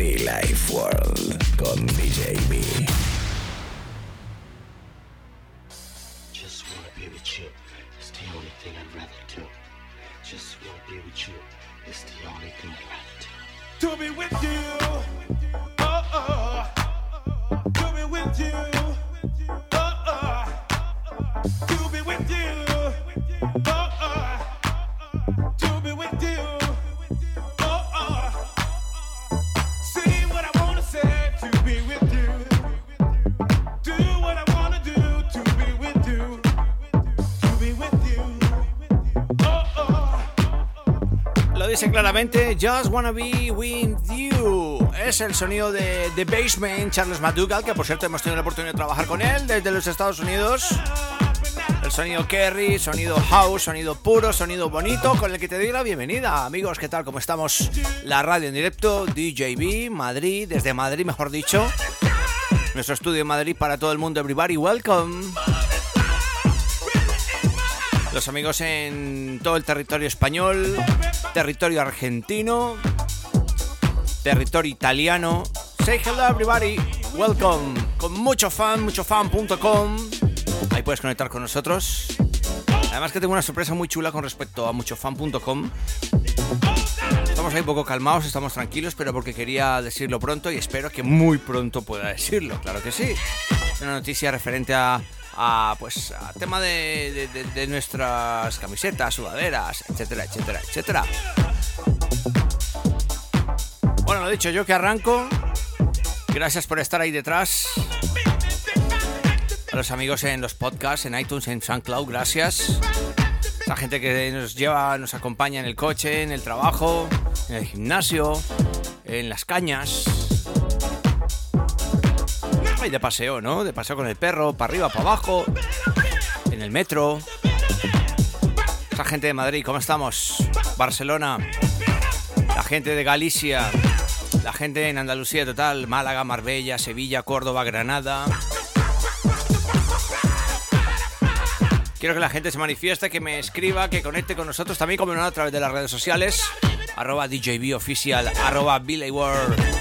Be Life World con DJ B. Just wanna be with you. It's the only thing I'd rather do. Just wanna be with you. It's the only thing I'd rather do. To be with you. Just Wanna Be With You. Es el sonido de The Basement, Charles McDougall, que por cierto hemos tenido la oportunidad de trabajar con él desde los Estados Unidos. El sonido Kerry, sonido house, sonido puro, sonido bonito, con el que te doy la bienvenida. Amigos, ¿qué tal? ¿Cómo estamos? La radio en directo, DJB, Madrid, desde Madrid, mejor dicho. Nuestro estudio en Madrid para todo el mundo, everybody, welcome. Los amigos en todo el territorio español, territorio argentino, territorio italiano. Say hello everybody, welcome. Con mucho fan, muchofan.com. Ahí puedes conectar con nosotros. Además que tengo una sorpresa muy chula con respecto a muchofan.com. Estamos ahí un poco calmados, estamos tranquilos, pero porque quería decirlo pronto y espero que muy pronto pueda decirlo, claro que sí. Una noticia referente a, a, pues a tema de, de- nuestras camisetas, sudaderas, etcétera, etcétera, etcétera. Bueno, lo dicho, yo que arranco. Gracias por estar ahí detrás. A los amigos en los podcasts, en iTunes, en SoundCloud, gracias. La gente que nos lleva, nos acompaña en el coche, en el trabajo, en el gimnasio, en las cañas. Y de paseo, ¿no? De paseo con el perro, para arriba, para abajo, en el metro. Esa gente de Madrid, ¿cómo estamos? Barcelona, la gente de Galicia, la gente en Andalucía total, Málaga, Marbella, Sevilla, Córdoba, Granada. Quiero que la gente se manifieste, que me escriba, que conecte con nosotros también, como no, a través de las redes sociales. Arroba DJB arroba Billy World.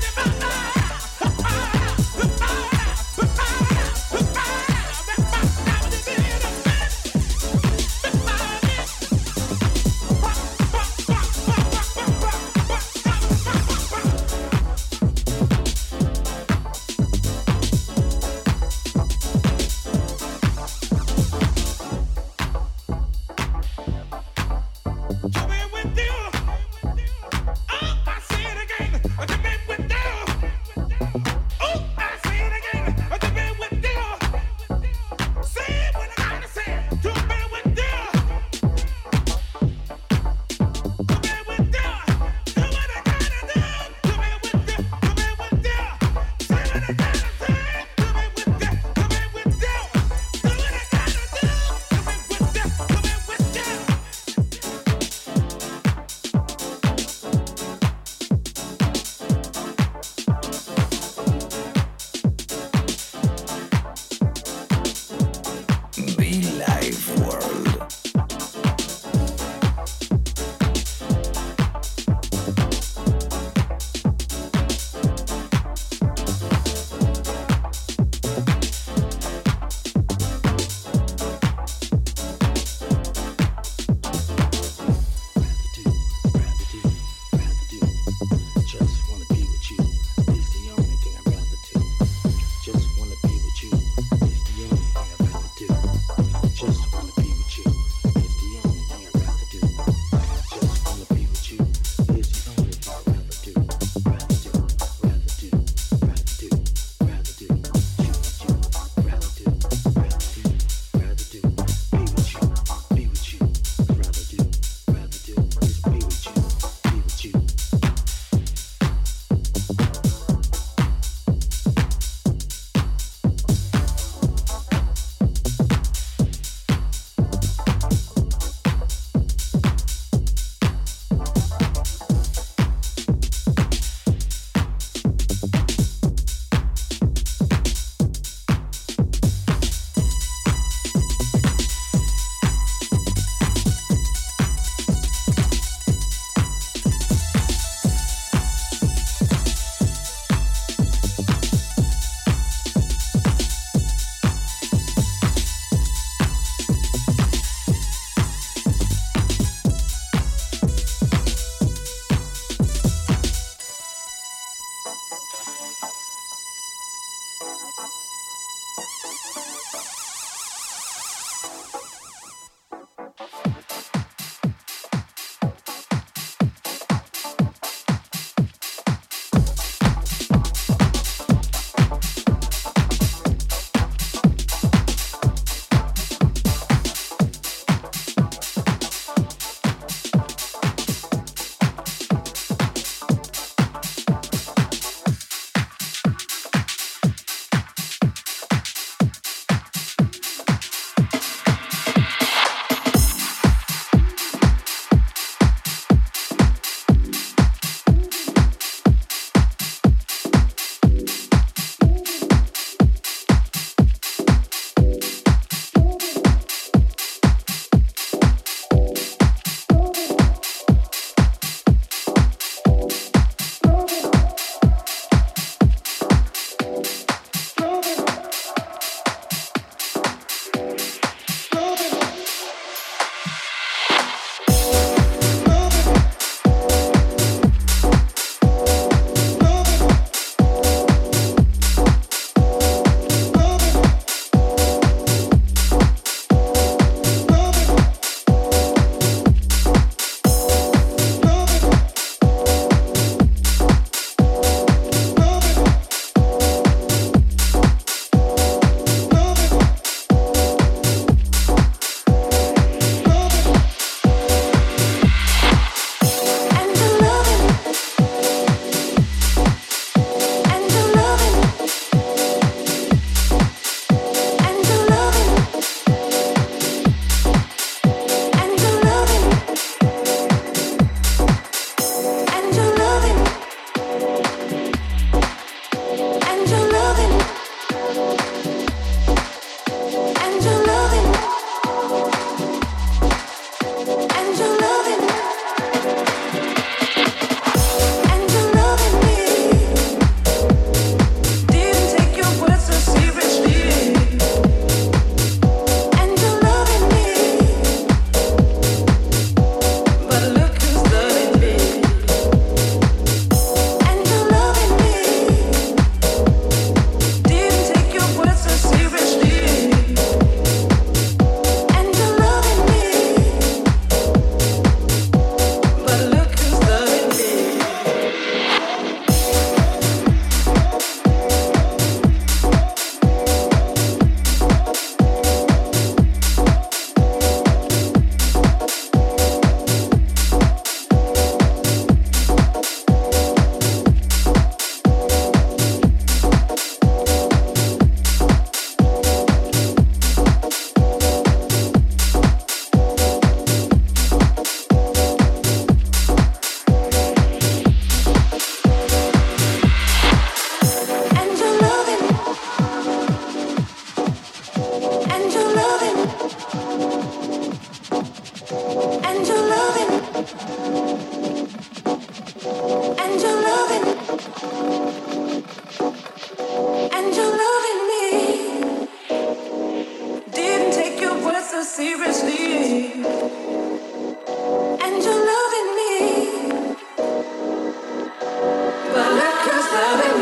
love it.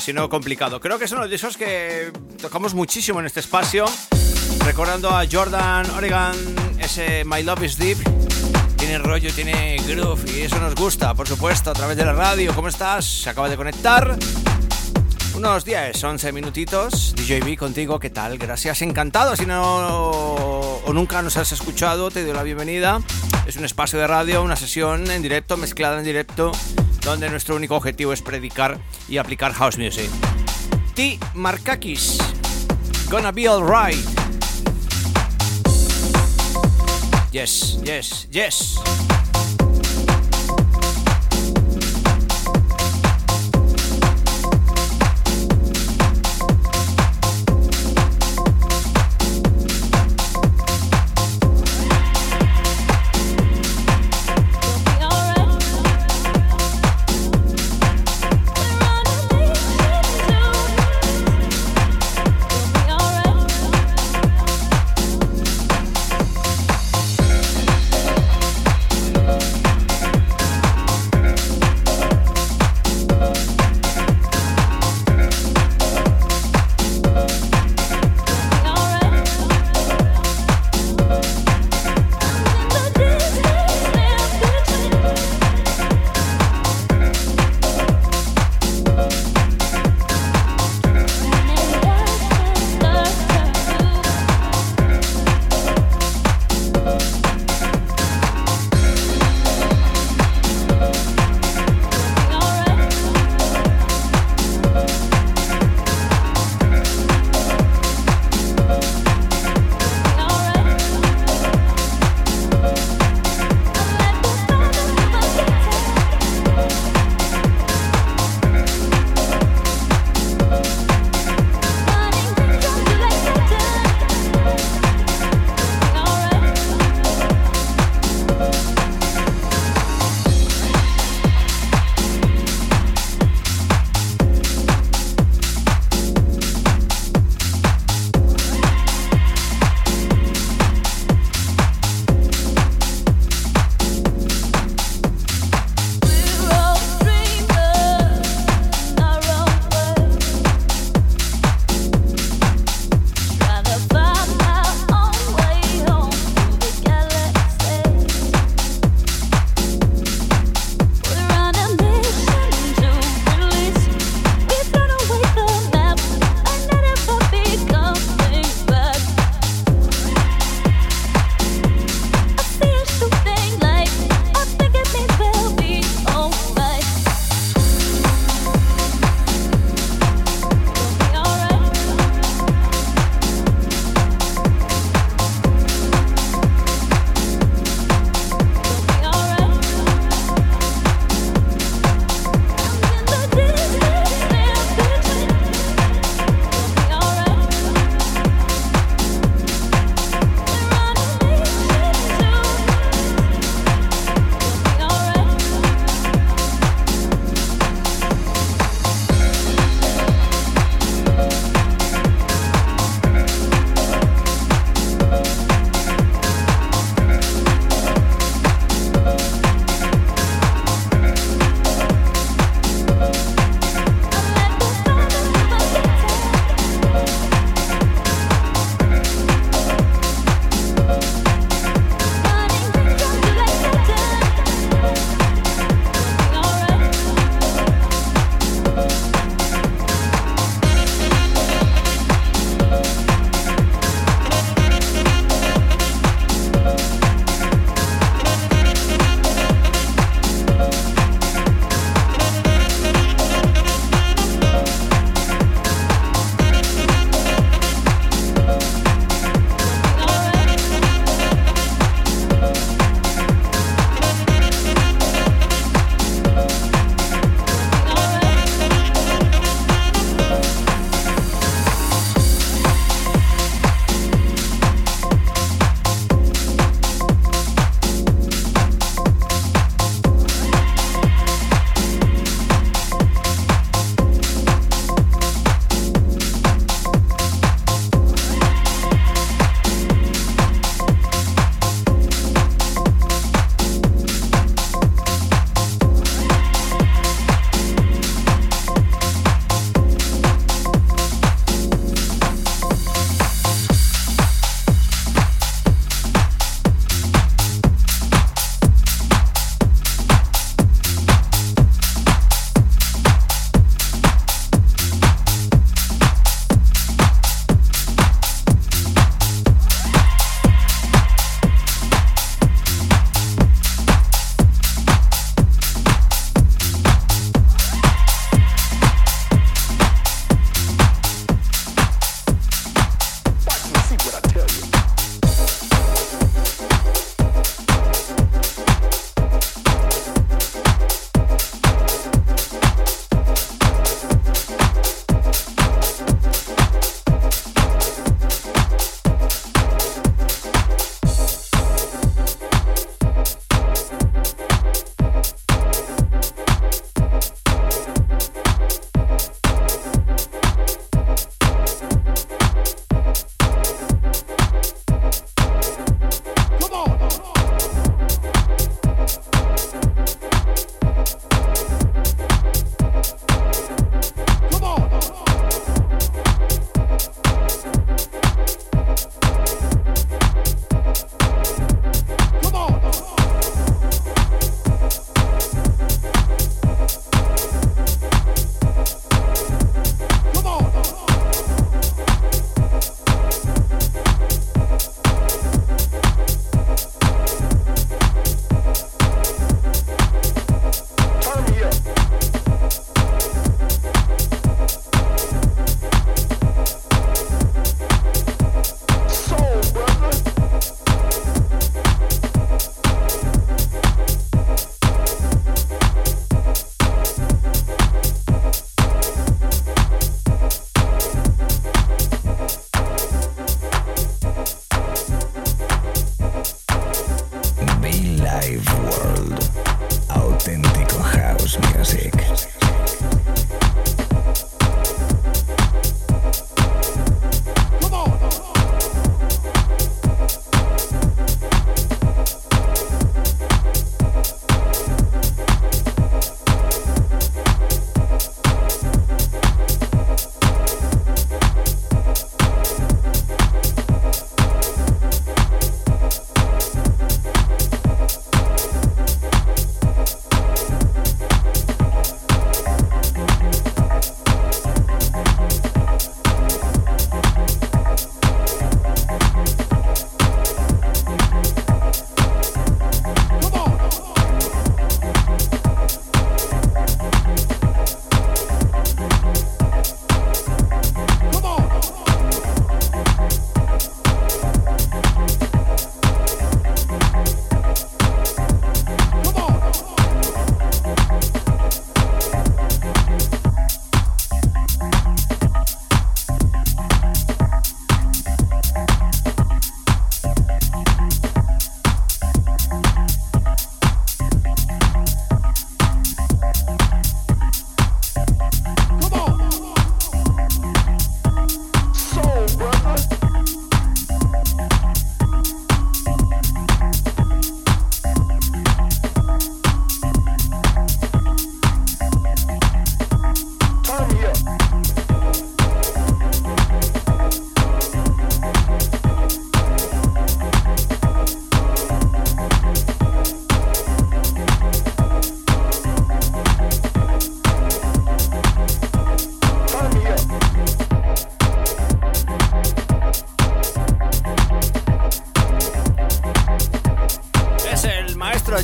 El micrófono, que si no, complicado. Creo que son los discos que tocamos muchísimo en este espacio. Recordando a Jordan Oregon, ese My Love is Deep. Tiene rollo, tiene groove y eso nos gusta, por supuesto, a través de la radio. ¿Cómo estás? Se acaba de conectar. Unos 10, 11 minutitos. DJB contigo, ¿qué tal? Gracias, encantado. Si no o nunca nos has escuchado, te doy la bienvenida. Es un espacio de radio, una sesión en directo, mezclada en directo donde nuestro único objetivo es predicar y aplicar house music. T. Markakis, Gonna Be Alright. Yes, yes, yes.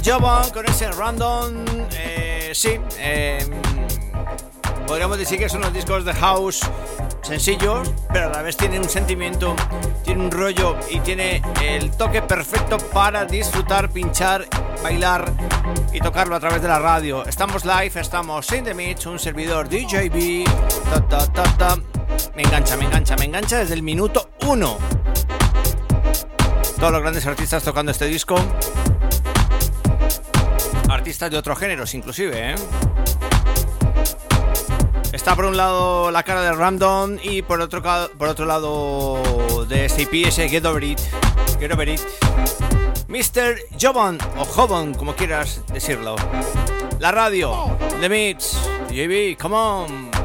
Jovan con ese random. Eh, sí, eh, podríamos decir que son los discos de house sencillos, pero a la vez tiene un sentimiento, tiene un rollo y tiene el toque perfecto para disfrutar, pinchar, bailar y tocarlo a través de la radio. Estamos live, estamos in the mix, un servidor DJB. Me engancha, me engancha, me engancha desde el minuto uno. Todos los grandes artistas tocando este disco. Artistas de otros géneros, inclusive, ¿eh? Está por un lado la cara de Ramdon y por otro, por otro lado de SAP ese Get Over It. Get Over It. Mr. Jovan o Jovan, como quieras decirlo. La radio, The Mix, JB, come on.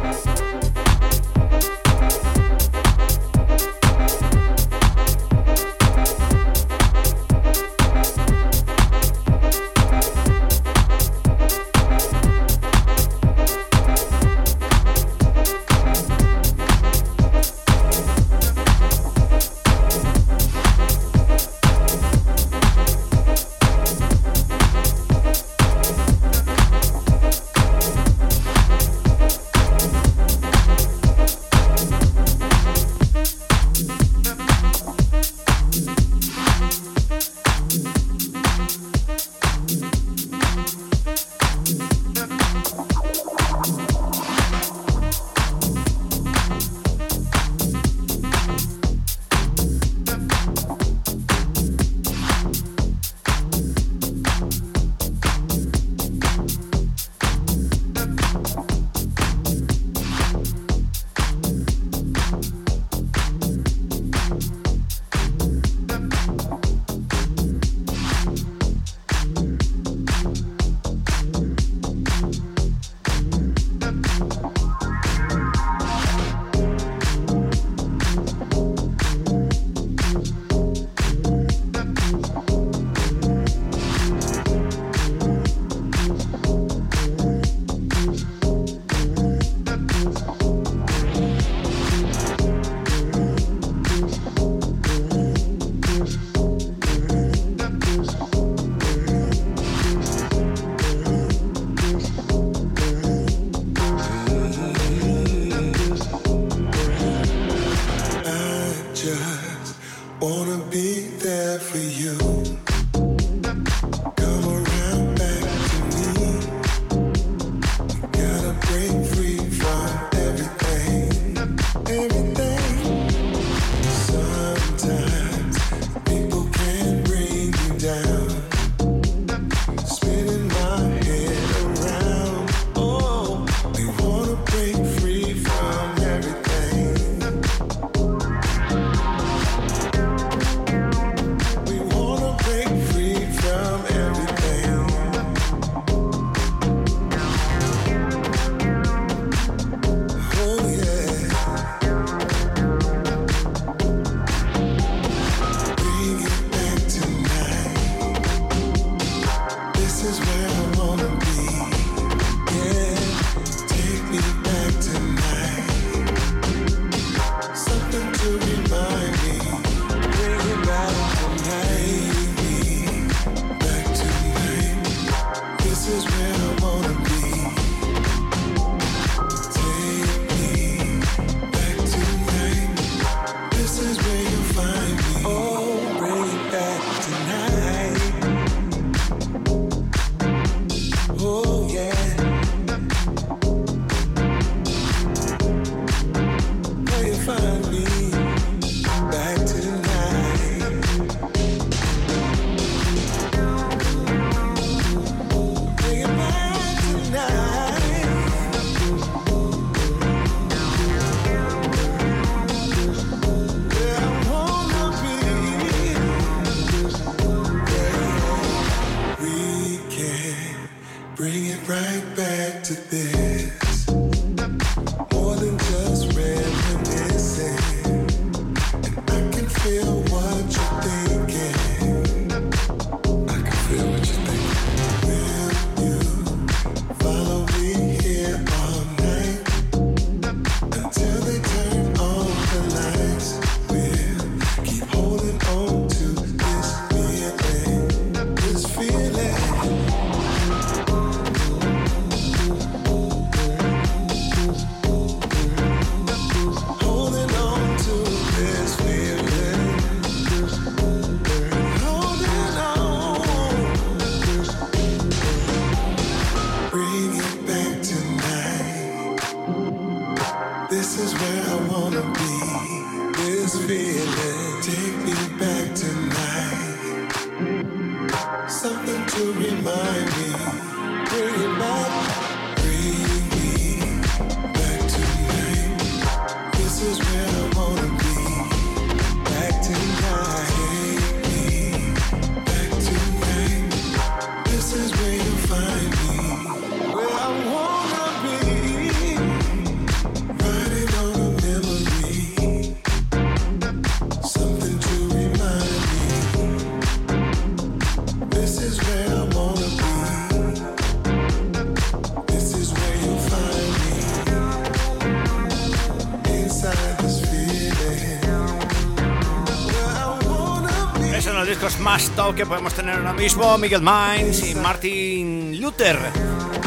Más top que podemos tener ahora mismo, Miguel Mines y Martin Luther,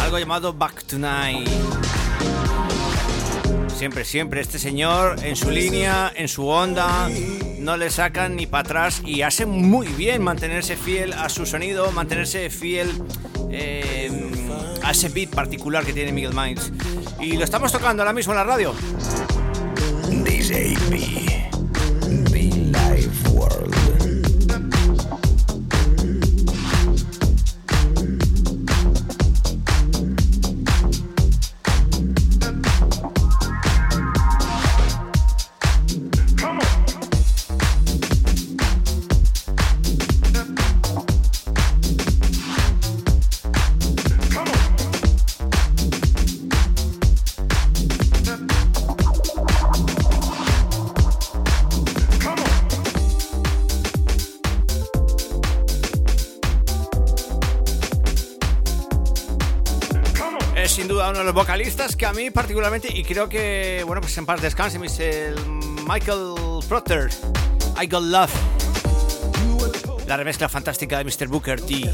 algo llamado Back Tonight. Siempre, siempre este señor en su línea, en su onda, no le sacan ni para atrás y hace muy bien mantenerse fiel a su sonido, mantenerse fiel eh, a ese beat particular que tiene Miguel Mines. Y lo estamos tocando ahora mismo en la radio. DJ B. mí particularmente, y creo que, bueno, pues en paz descanse, el Michael Proctor, I Got Love. La remezcla fantástica de Mr. Booker T.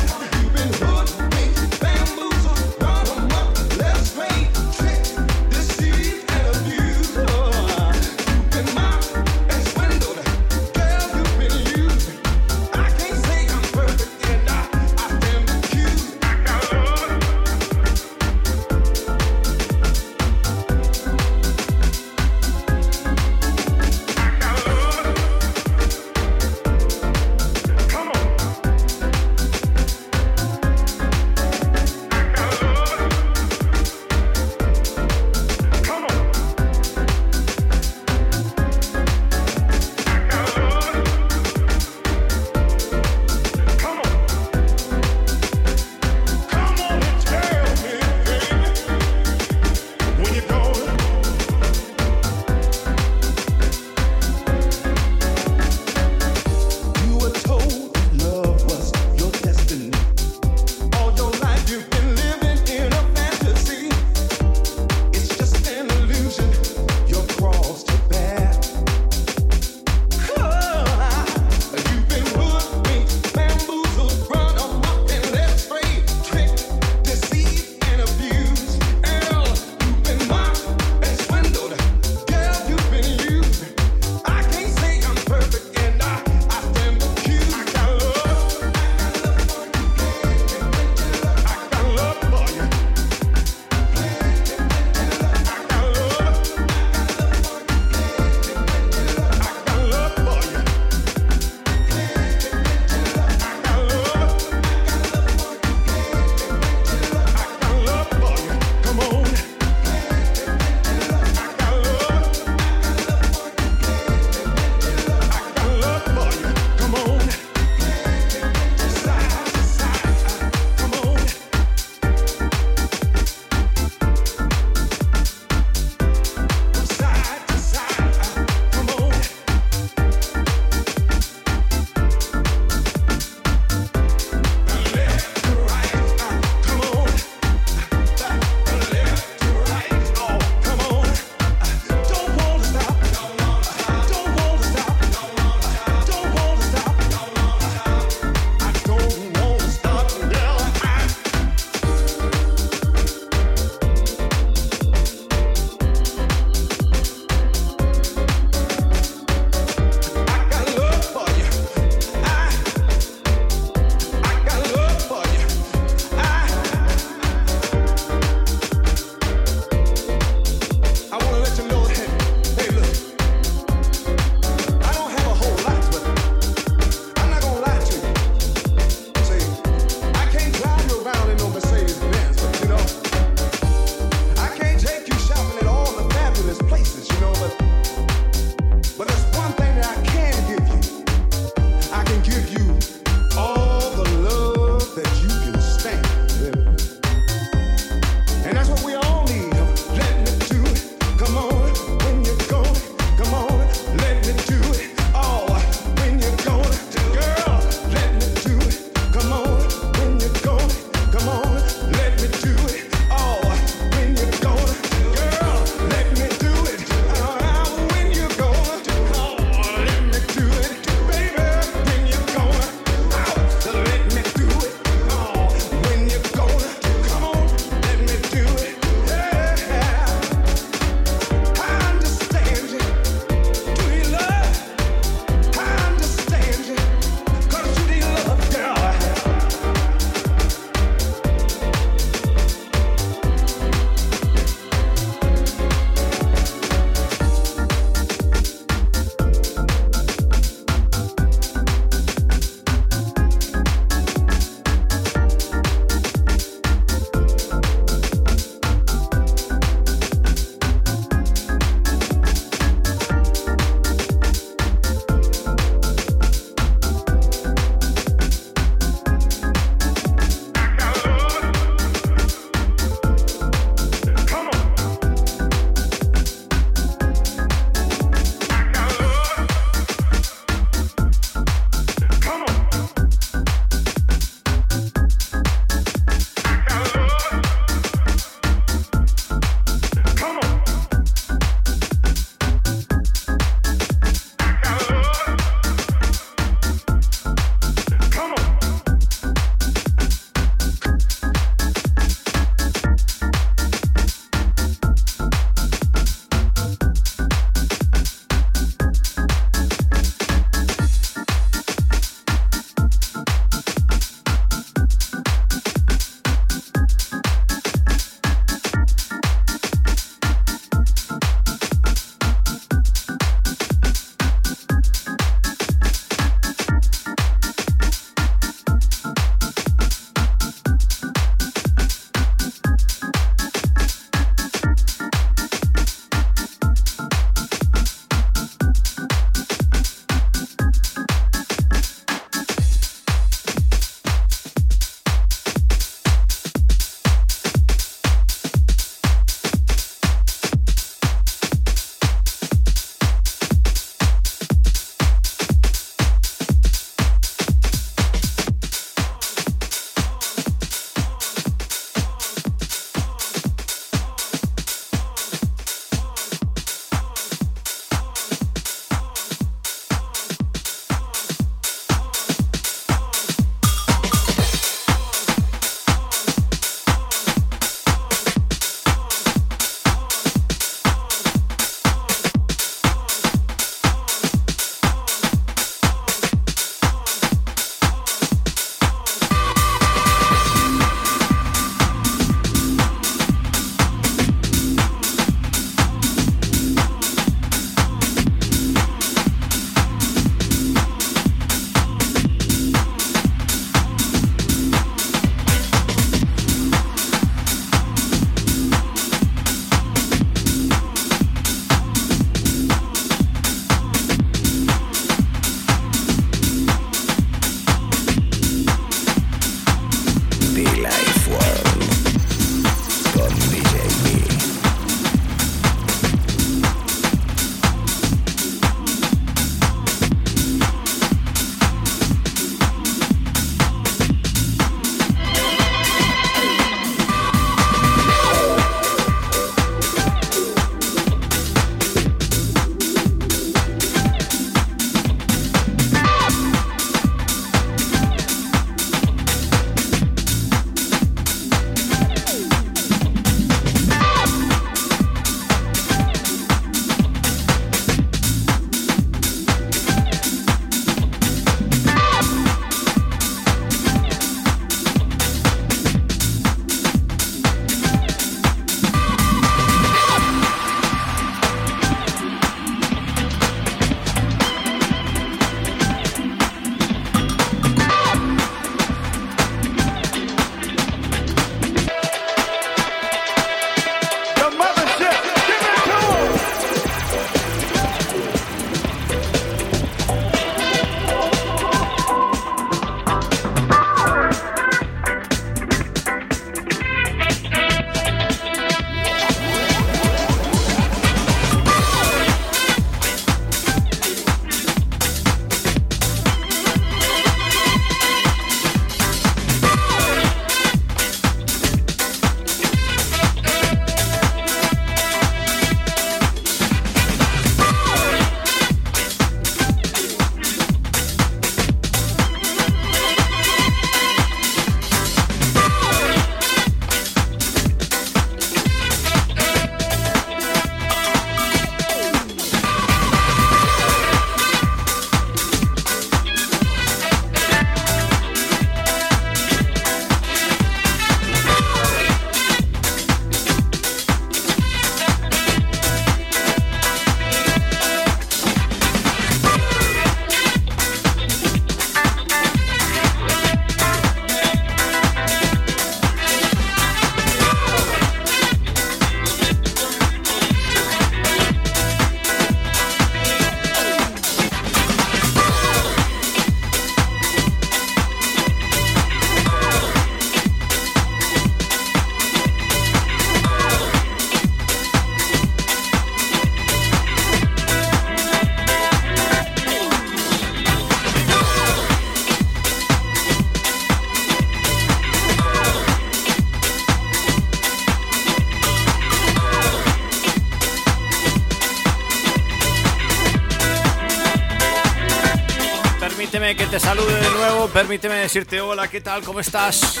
permíteme decirte hola, ¿qué tal? ¿Cómo estás?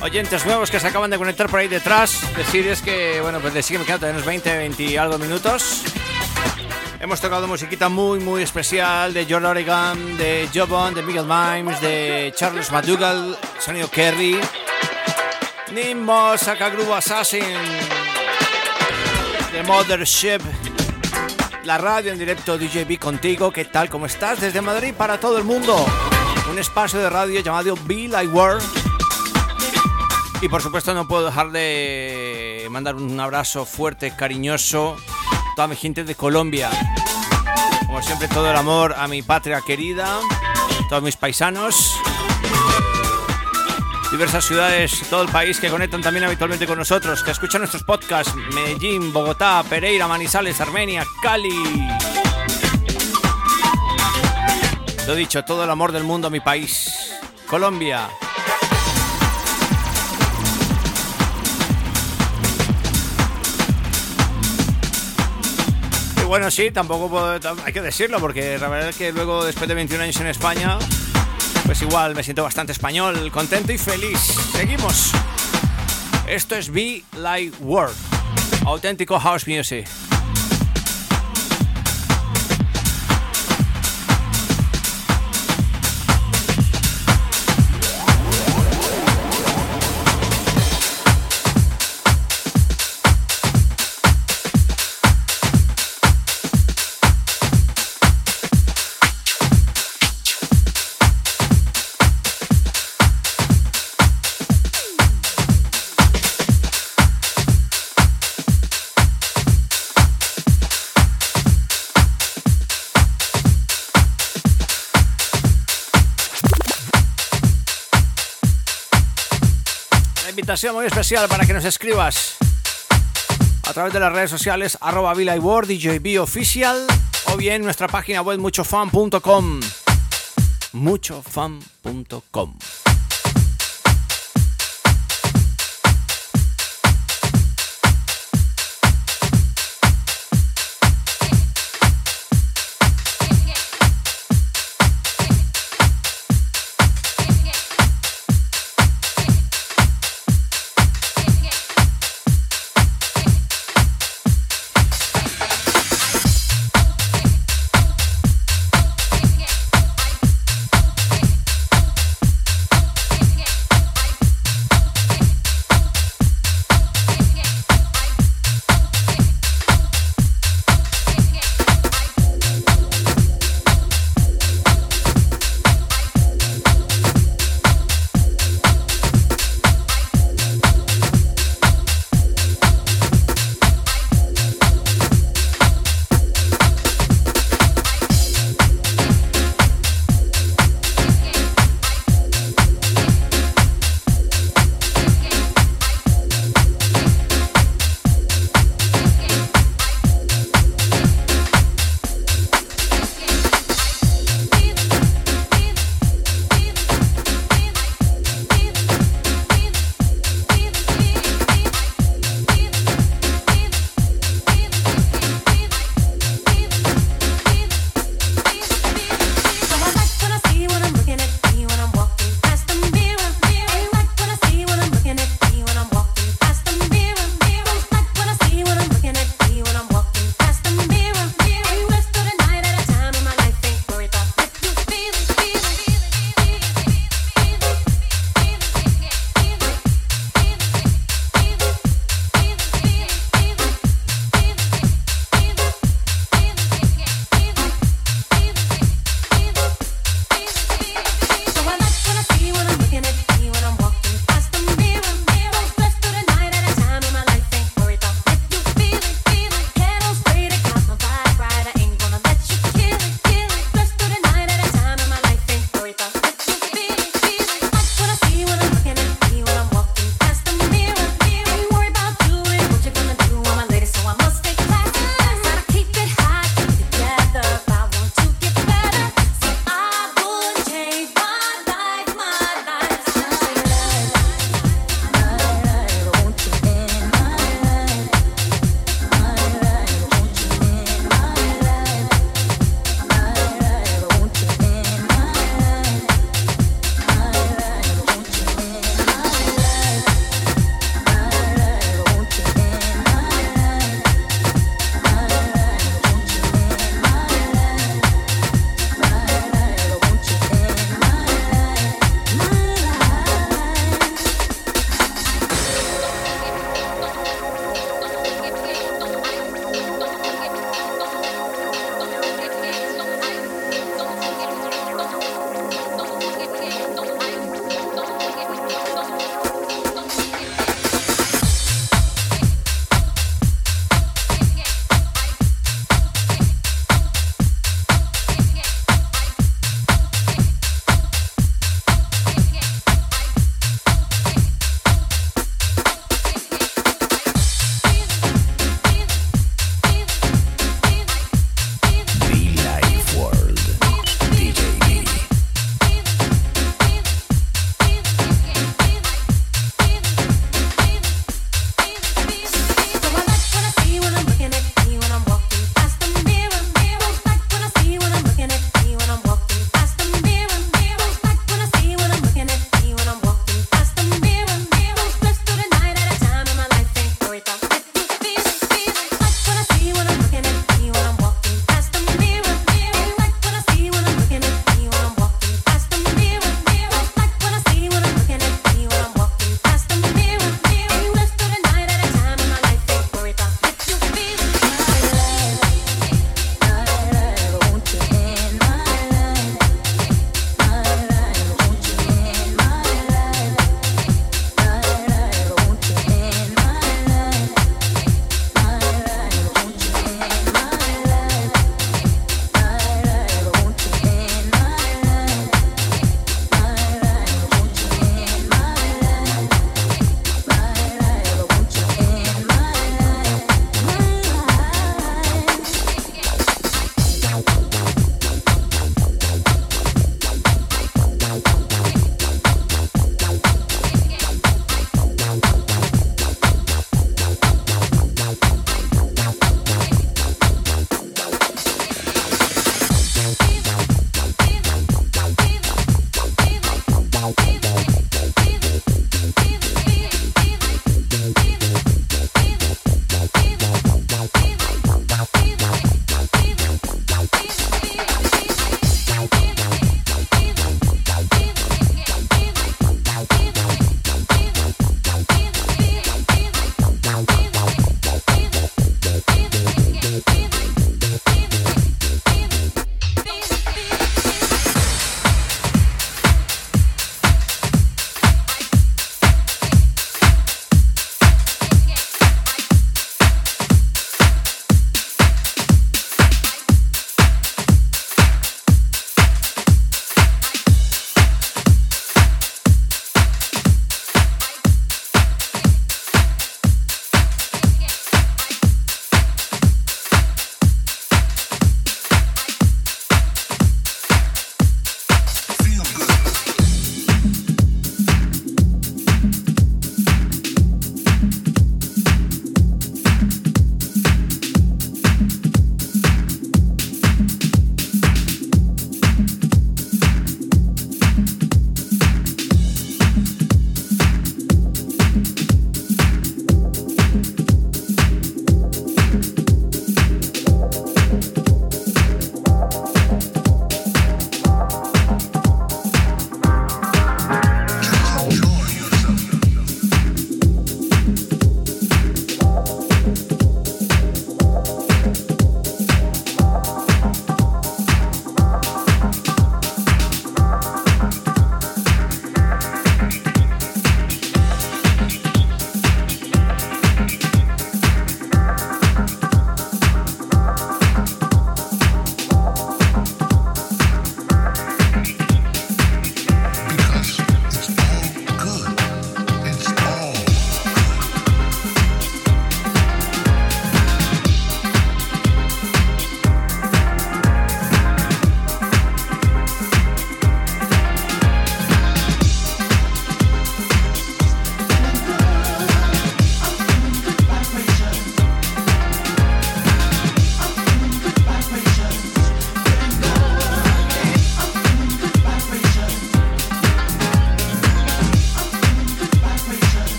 Oyentes nuevos que se acaban de conectar por ahí detrás, decirles que, bueno, pues les sigue me quedan unos 20, 20 y algo minutos. Hemos tocado musiquita muy, muy especial de George Oregon, de Jobon, de Miguel Mimes, de Charles McDougall, sonido Kerry, Nimbo, Groove Assassin, de Mothership, la radio en directo DJB contigo, ¿qué tal? ¿Cómo estás? Desde Madrid para todo el mundo. Un espacio de radio llamado Be Like World. Y por supuesto no puedo dejar de mandar un abrazo fuerte, cariñoso a toda mi gente de Colombia. Como siempre, todo el amor a mi patria querida, todos mis paisanos diversas ciudades, todo el país que conectan también habitualmente con nosotros, que escuchan nuestros podcasts, Medellín, Bogotá, Pereira, Manizales, Armenia, Cali. Lo dicho, todo el amor del mundo a mi país, Colombia. Y bueno, sí, tampoco puedo, hay que decirlo, porque la verdad es que luego, después de 21 años en España, pues igual me siento bastante español, contento y feliz. Seguimos. Esto es Be Like World, auténtico house music. Muy especial para que nos escribas a través de las redes sociales arroba Word, DJB Oficial o bien nuestra página web muchofan.com muchofan.com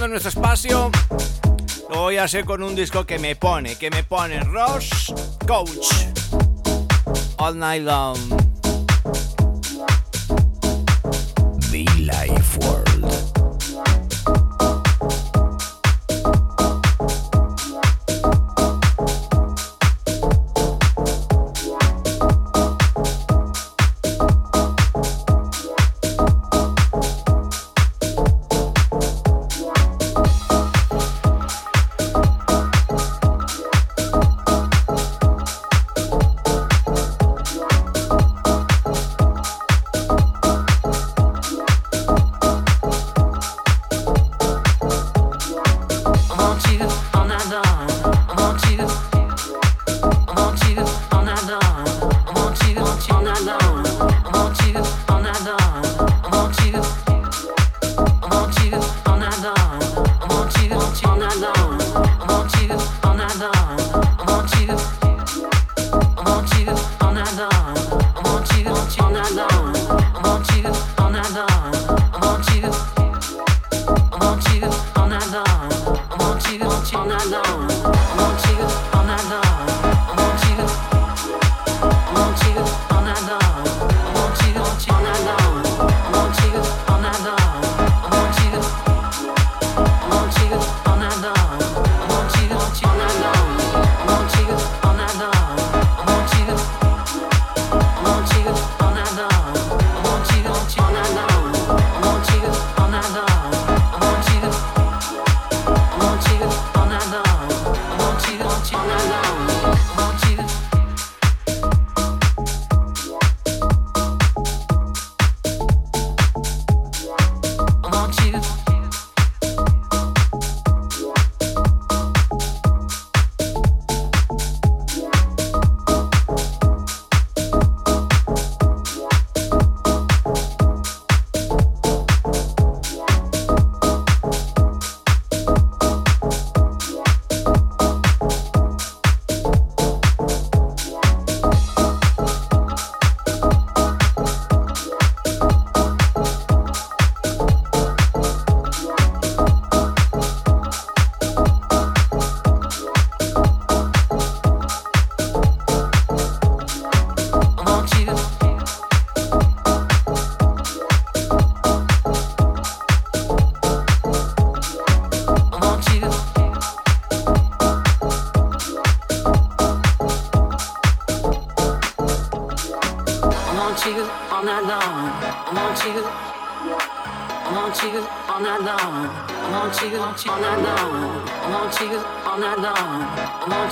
nuestro espacio, lo voy a hacer con un disco que me pone, que me pone Ross Coach All Night Long.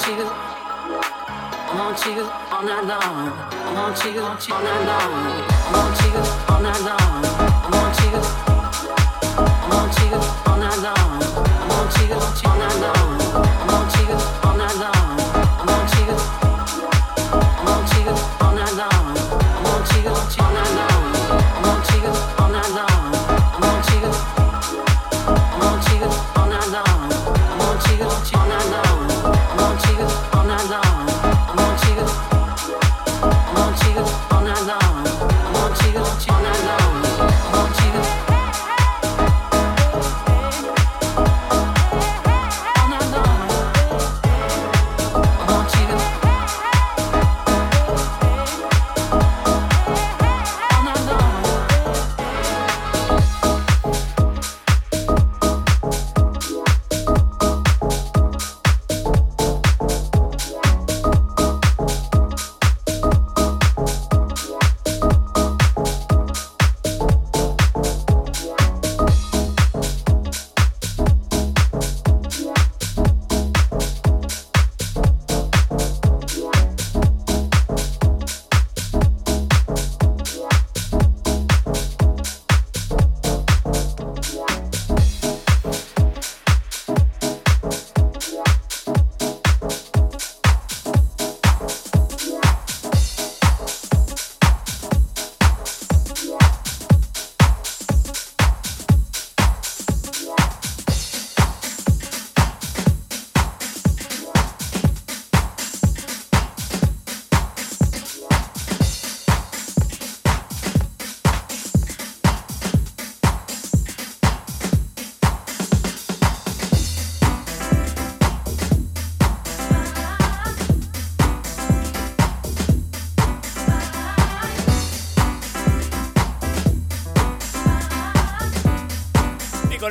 Want you. I want you all night long. I want you all night long. I want you all night long. I want you.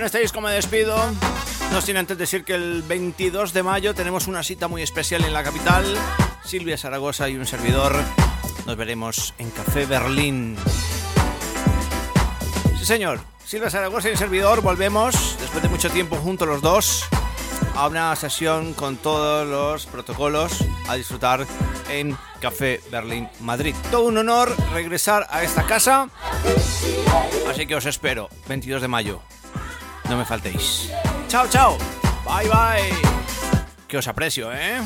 Este disco me despido. No sin antes decir que el 22 de mayo tenemos una cita muy especial en la capital. Silvia Zaragoza y un servidor. Nos veremos en Café Berlín. Sí, señor. Silvia Zaragoza y un servidor volvemos después de mucho tiempo juntos los dos a una sesión con todos los protocolos a disfrutar en Café Berlín Madrid. Todo un honor regresar a esta casa. Así que os espero, 22 de mayo. No me faltéis. Chao, chao. Bye, bye. Que os aprecio, ¿eh?